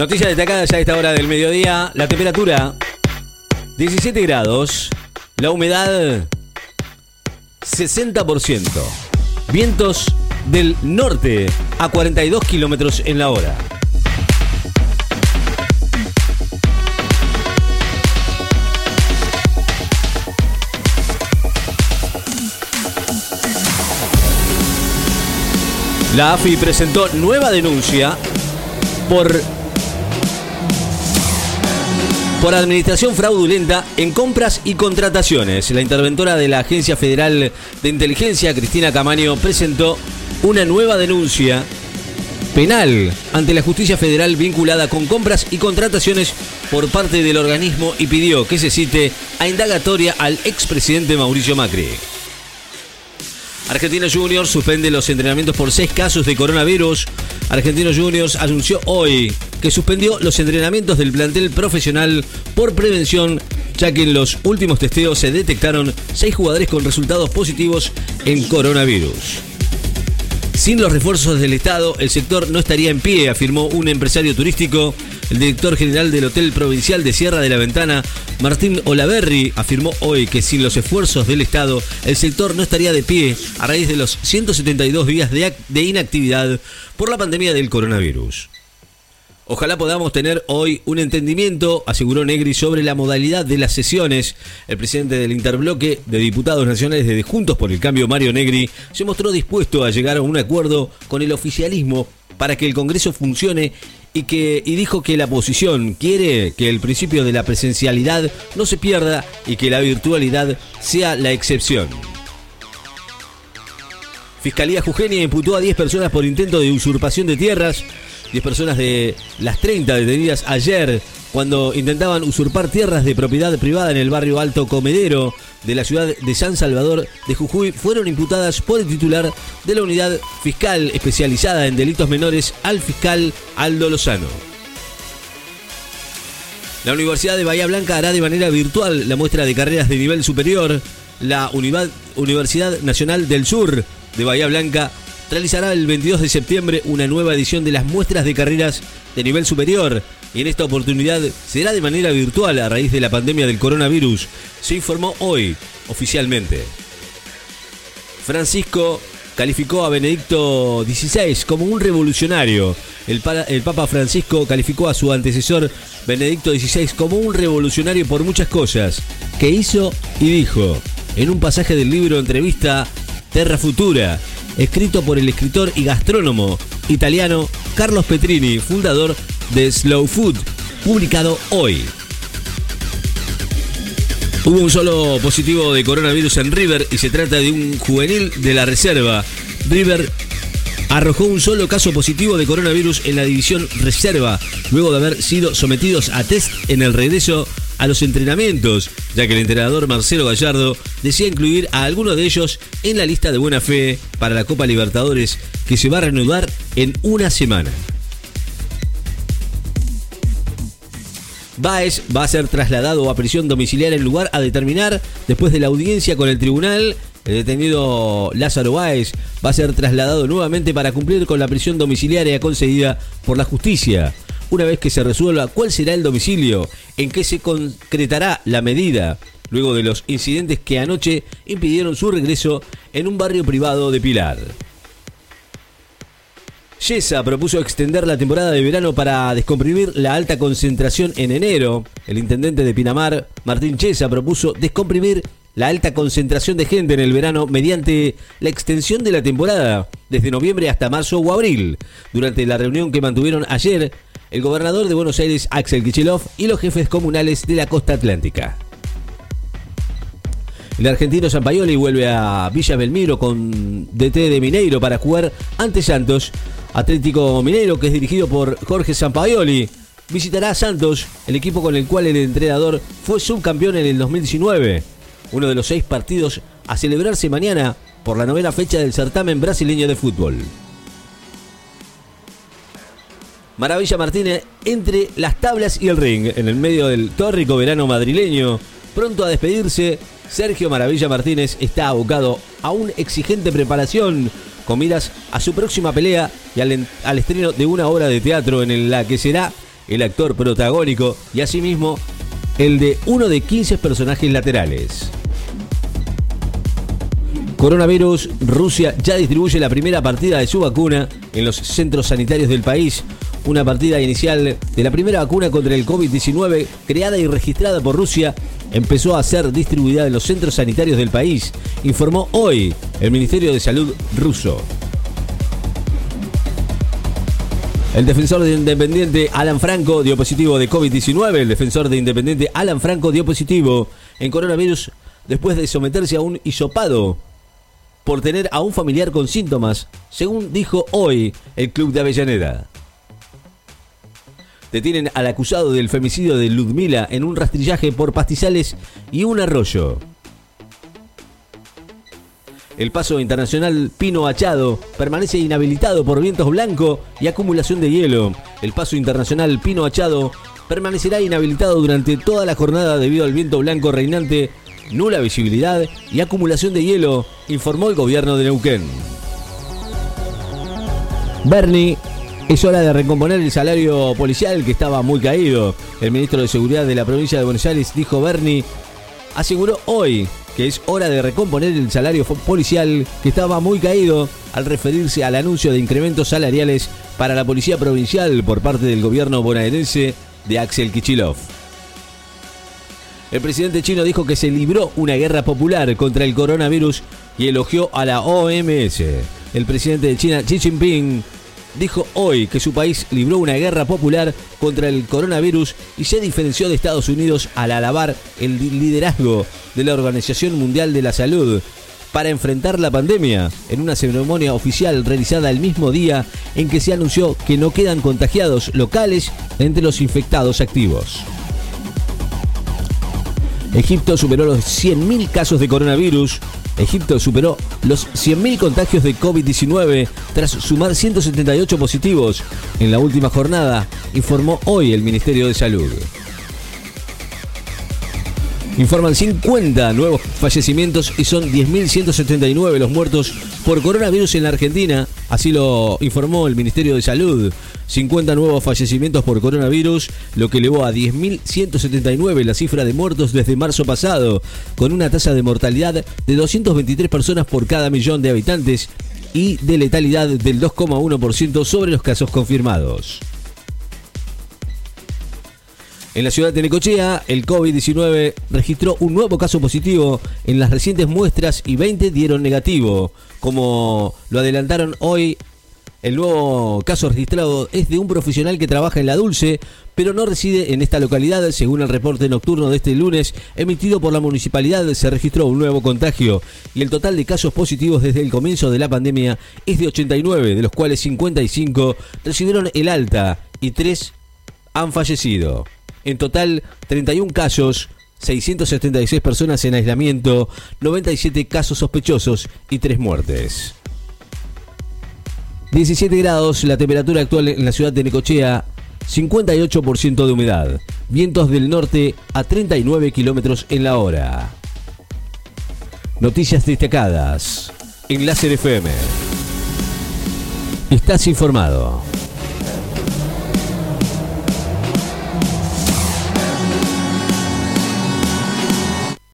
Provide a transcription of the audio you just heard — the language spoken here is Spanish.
Noticias destacadas a esta hora del mediodía. La temperatura 17 grados. La humedad 60%. Vientos del norte a 42 kilómetros en la hora. La AFI presentó nueva denuncia por por administración fraudulenta en compras y contrataciones. La interventora de la Agencia Federal de Inteligencia, Cristina Camaño, presentó una nueva denuncia penal ante la justicia federal vinculada con compras y contrataciones por parte del organismo y pidió que se cite a indagatoria al expresidente Mauricio Macri. Argentino Juniors suspende los entrenamientos por seis casos de coronavirus. Argentino Juniors anunció hoy que suspendió los entrenamientos del plantel profesional por prevención, ya que en los últimos testeos se detectaron seis jugadores con resultados positivos en coronavirus. Sin los refuerzos del Estado, el sector no estaría en pie, afirmó un empresario turístico. El director general del Hotel Provincial de Sierra de la Ventana, Martín Olaverri, afirmó hoy que sin los esfuerzos del Estado, el sector no estaría de pie a raíz de los 172 días de, inactividad por la pandemia del coronavirus. Ojalá podamos tener hoy un entendimiento, aseguró Negri, sobre la modalidad de las sesiones. El presidente del interbloque de diputados nacionales de Juntos por el Cambio, Mario Negri, se mostró dispuesto a llegar a un acuerdo con el oficialismo para que el Congreso funcione y, que, y dijo que la oposición quiere que el principio de la presencialidad no se pierda y que la virtualidad sea la excepción. Fiscalía Jujeña imputó a 10 personas por intento de usurpación de tierras. 10 personas de las 30 detenidas ayer cuando intentaban usurpar tierras de propiedad privada en el barrio Alto Comedero de la ciudad de San Salvador de Jujuy fueron imputadas por el titular de la unidad fiscal especializada en delitos menores al fiscal Aldo Lozano. La Universidad de Bahía Blanca hará de manera virtual la muestra de carreras de nivel superior. La Universidad Nacional del Sur de Bahía Blanca realizará el 22 de septiembre una nueva edición de las muestras de carreras de nivel superior y en esta oportunidad será de manera virtual a raíz de la pandemia del coronavirus, se informó hoy oficialmente. Francisco calificó a Benedicto XVI como un revolucionario. El, Papa Francisco calificó a su antecesor Benedicto XVI como un revolucionario por muchas cosas que hizo y dijo en un pasaje del libro Entrevista Terra Futura, escrito por el escritor y gastrónomo italiano Carlos Petrini, fundador de Slow Food, publicado hoy. Hubo un solo positivo de coronavirus en River y se trata de un juvenil de la reserva. River arrojó un solo caso positivo de coronavirus en la división reserva, luego de haber sido sometidos a test en el regreso a los entrenamientos, ya que el entrenador Marcelo Gallardo decía incluir a algunos de ellos en la lista de buena fe para la Copa Libertadores que se va a reanudar en una semana. Baez va a ser trasladado a prisión domiciliaria en lugar a determinar después de la audiencia con el tribunal. El detenido Lázaro Báez va a ser trasladado nuevamente para cumplir con la prisión domiciliaria concedida por la justicia una vez que se resuelva cuál será el domicilio, en qué se concretará la medida, luego de los incidentes que anoche impidieron su regreso en un barrio privado de Pilar. Yesa propuso extender la temporada de verano para descomprimir la alta concentración en enero. El intendente de Pinamar, Martín Chesa, propuso descomprimir la alta concentración de gente en el verano mediante la extensión de la temporada desde noviembre hasta marzo o abril. Durante la reunión que mantuvieron ayer, el gobernador de Buenos Aires, Axel Kicillof, y los jefes comunales de la costa atlántica. El argentino Sampaioli vuelve a Villa Belmiro con DT de Mineiro para jugar ante Santos. Atlético Mineiro, que es dirigido por Jorge Sampaioli, visitará a Santos, el equipo con el cual el entrenador fue subcampeón en el 2019. Uno de los seis partidos a celebrarse mañana por la novena fecha del certamen brasileño de fútbol. Maravilla Martínez entre las tablas y el ring, en el medio del tórrico verano madrileño. Pronto a despedirse, Sergio Maravilla Martínez está abocado a una exigente preparación con miras a su próxima pelea y al, al estreno de una obra de teatro en la que será el actor protagónico, y asimismo el de uno de 15 personajes laterales. Coronavirus, Rusia ya distribuye la primera partida de su vacuna en los centros sanitarios del país. Una partida inicial de la primera vacuna contra el COVID-19 creada y registrada por Rusia empezó a ser distribuida en los centros sanitarios del país, informó hoy el Ministerio de Salud ruso. El defensor de Independiente Alan Franco dio positivo de COVID-19. El defensor de Independiente Alan Franco dio positivo en coronavirus después de someterse a un hisopado por tener a un familiar con síntomas, según dijo hoy el club de Avellaneda. Detienen al acusado del femicidio de Ludmila en un rastrillaje por pastizales y un arroyo. El paso internacional Pino Achado permanece inhabilitado por vientos blanco y acumulación de hielo. El paso internacional Pino Achado permanecerá inhabilitado durante toda la jornada debido al viento blanco reinante nula visibilidad y acumulación de hielo, informó el gobierno de Neuquén. Bernie, es hora de recomponer el salario policial que estaba muy caído. El ministro de Seguridad de la provincia de Buenos Aires dijo Bernie, aseguró hoy que es hora de recomponer el salario policial que estaba muy caído al referirse al anuncio de incrementos salariales para la policía provincial por parte del gobierno bonaerense de Axel Kichilov. El presidente chino dijo que se libró una guerra popular contra el coronavirus y elogió a la OMS. El presidente de China, Xi Jinping, dijo hoy que su país libró una guerra popular contra el coronavirus y se diferenció de Estados Unidos al alabar el liderazgo de la Organización Mundial de la Salud para enfrentar la pandemia en una ceremonia oficial realizada el mismo día en que se anunció que no quedan contagiados locales entre los infectados activos. Egipto superó los 100.000 casos de coronavirus. Egipto superó los 100.000 contagios de COVID-19 tras sumar 178 positivos en la última jornada, informó hoy el Ministerio de Salud. Informan 50 nuevos fallecimientos y son 10.179 los muertos por coronavirus en la Argentina, así lo informó el Ministerio de Salud. 50 nuevos fallecimientos por coronavirus, lo que elevó a 10.179 la cifra de muertos desde marzo pasado, con una tasa de mortalidad de 223 personas por cada millón de habitantes y de letalidad del 2,1% sobre los casos confirmados. En la ciudad de Necochea, el COVID-19 registró un nuevo caso positivo en las recientes muestras y 20 dieron negativo. Como lo adelantaron hoy, el nuevo caso registrado es de un profesional que trabaja en La Dulce, pero no reside en esta localidad. Según el reporte nocturno de este lunes emitido por la municipalidad, se registró un nuevo contagio y el total de casos positivos desde el comienzo de la pandemia es de 89, de los cuales 55 recibieron el alta y 3 han fallecido. En total, 31 casos, 676 personas en aislamiento, 97 casos sospechosos y 3 muertes. 17 grados la temperatura actual en la ciudad de Necochea, 58% de humedad, vientos del norte a 39 kilómetros en la hora. Noticias destacadas en Láser FM. Estás informado.